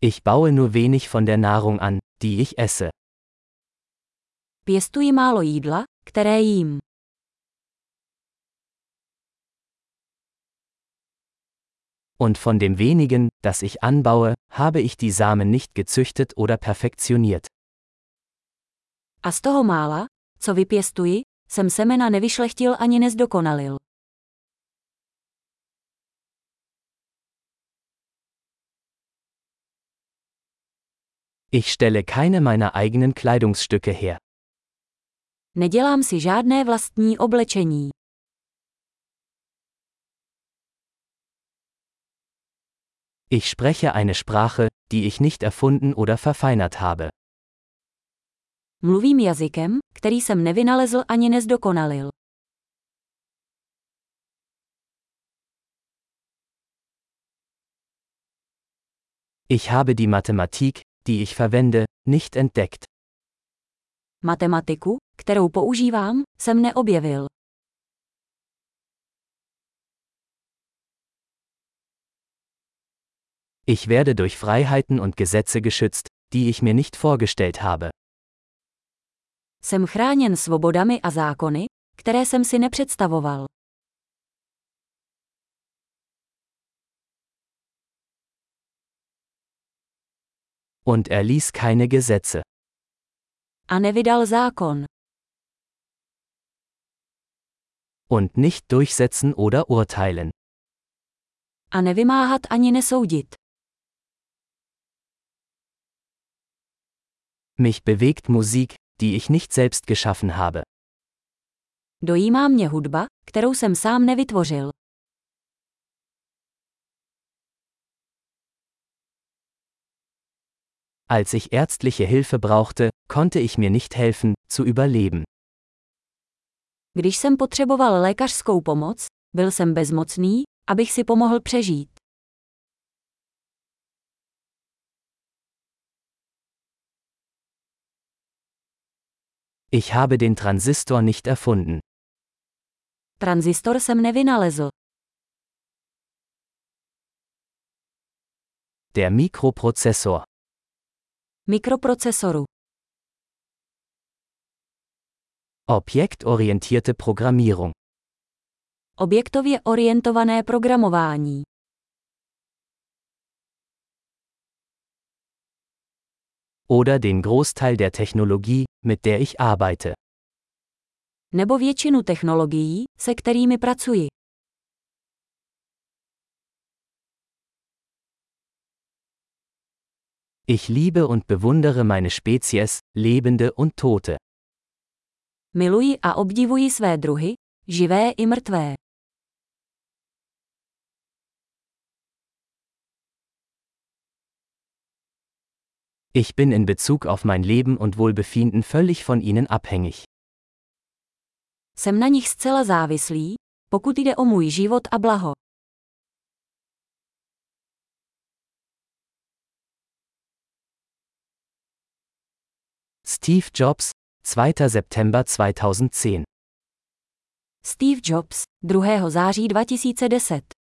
Ich baue nur wenig von der Nahrung an, die ich esse. Pěstuji málo jídla, které jím. Und von dem wenigen, das ich anbaue, habe ich die Samen nicht gezüchtet oder perfektioniert. A z toho mála, co vypěstuji, jsem semena nevyšlechtil ani nezdokonalil. Ich stelle keine meiner eigenen Kleidungsstücke her. Nedělám si žádné vlastní oblečení. Ich spreche eine Sprache, die ich nicht erfunden oder verfeinert habe. Mluvím jazykem, který jsem nevynalezl ani nezdokonalil. Ich habe die Mathematik, die ich verwende, nicht entdeckt. Matematiku, kterou používám, jsem neobjevil. Ich werde durch Freiheiten und Gesetze geschützt, die ich mir nicht vorgestellt habe. Jsem chráněn svobodami a zákony, které jsem si nepředstavoval. Und er ließ keine Gesetze. A nevydal zákon. Und nicht durchsetzen oder urteilen. A nevymáhat ani nesoudit. Mich bewegt Musik, die ich nicht selbst geschaffen habe. Dojímá mě hudba, kterou jsem sám nevytvořil. Als ich ärztliche Hilfe brauchte, konnte ich mir nicht helfen, zu überleben. Když jsem potřeboval lékařskou pomoc, byl jsem bezmocný, abych si pomohl přežít. Ich habe den Transistor nicht erfunden. Tranzistor jsem nevynalezl. Der Mikroprozessor. Mikroprocesoru. Objektorientierte Programmierung. Objektově orientované programování. Oder den Großteil der Technologie, mit der ich arbeite. Nebo většinu technologií, se kterými pracuji. Ich liebe und bewundere meine Spezies, Lebende und Tote. Miluji a obdivuji své druhy, živé i mrtvé. Ich bin in Bezug auf mein Leben und Wohlbefinden völlig von ihnen abhängig. Jsem na nich zcela závislý, pokud jde o můj život a blaho. Steve Jobs, 2. September 2010. Steve Jobs, 2. září 2010